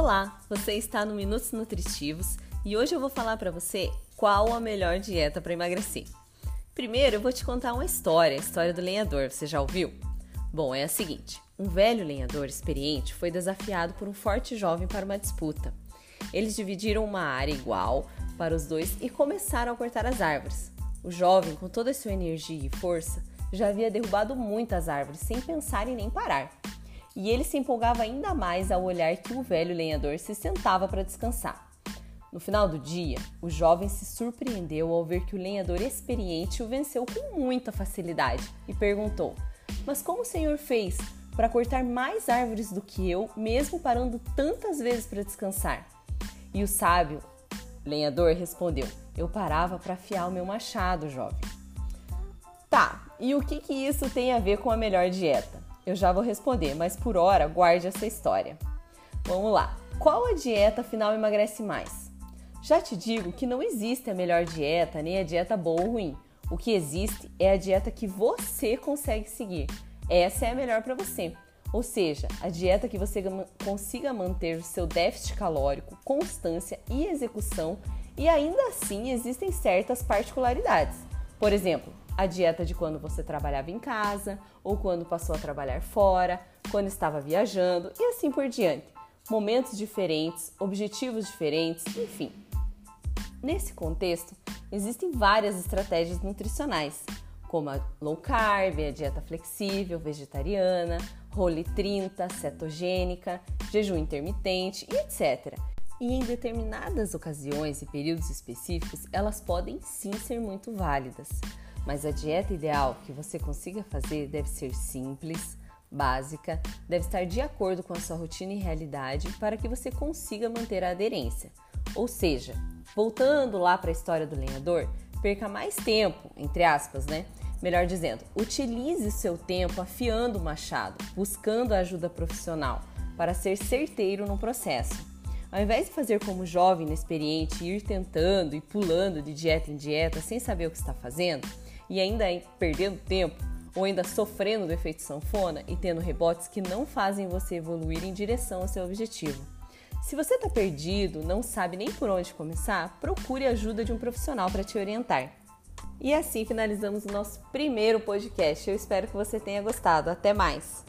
Olá, você está no Minutos Nutritivos e hoje eu vou falar para você qual a melhor dieta para emagrecer. Primeiro, eu vou te contar uma história, a história do lenhador. Você já ouviu? Bom, é a seguinte: um velho lenhador experiente foi desafiado por um forte jovem para uma disputa. Eles dividiram uma área igual para os dois e começaram a cortar as árvores. O jovem, com toda a sua energia e força, já havia derrubado muitas árvores sem pensar em nem parar e ele se empolgava ainda mais ao olhar que o velho lenhador se sentava para descansar. No final do dia, o jovem se surpreendeu ao ver que o lenhador experiente o venceu com muita facilidade e perguntou: Mas como o senhor fez para cortar mais árvores do que eu, mesmo parando tantas vezes para descansar? E o sábio lenhador respondeu: Eu parava para afiar o meu machado, jovem. Tá, e o que, que isso tem a ver com a melhor dieta? Eu já vou responder, mas por hora guarde essa história. Vamos lá. Qual a dieta afinal emagrece mais? Já te digo que não existe a melhor dieta nem a dieta boa ou ruim. O que existe é a dieta que você consegue seguir. Essa é a melhor para você. Ou seja, a dieta que você consiga manter o seu déficit calórico, constância e execução, e ainda assim existem certas particularidades. Por exemplo, a dieta de quando você trabalhava em casa ou quando passou a trabalhar fora, quando estava viajando e assim por diante. Momentos diferentes, objetivos diferentes, enfim. Nesse contexto, existem várias estratégias nutricionais, como a low carb, a dieta flexível, vegetariana, role 30, cetogênica, jejum intermitente e etc. E em determinadas ocasiões e períodos específicos, elas podem sim ser muito válidas. Mas a dieta ideal que você consiga fazer deve ser simples, básica, deve estar de acordo com a sua rotina e realidade para que você consiga manter a aderência. Ou seja, voltando lá para a história do lenhador, perca mais tempo, entre aspas, né? Melhor dizendo, utilize seu tempo afiando o machado, buscando ajuda profissional para ser certeiro no processo. Ao invés de fazer como jovem inexperiente ir tentando e pulando de dieta em dieta sem saber o que está fazendo, e ainda perdendo tempo ou ainda sofrendo do efeito sanfona e tendo rebotes que não fazem você evoluir em direção ao seu objetivo. Se você está perdido, não sabe nem por onde começar, procure a ajuda de um profissional para te orientar. E assim finalizamos o nosso primeiro podcast. Eu espero que você tenha gostado. Até mais!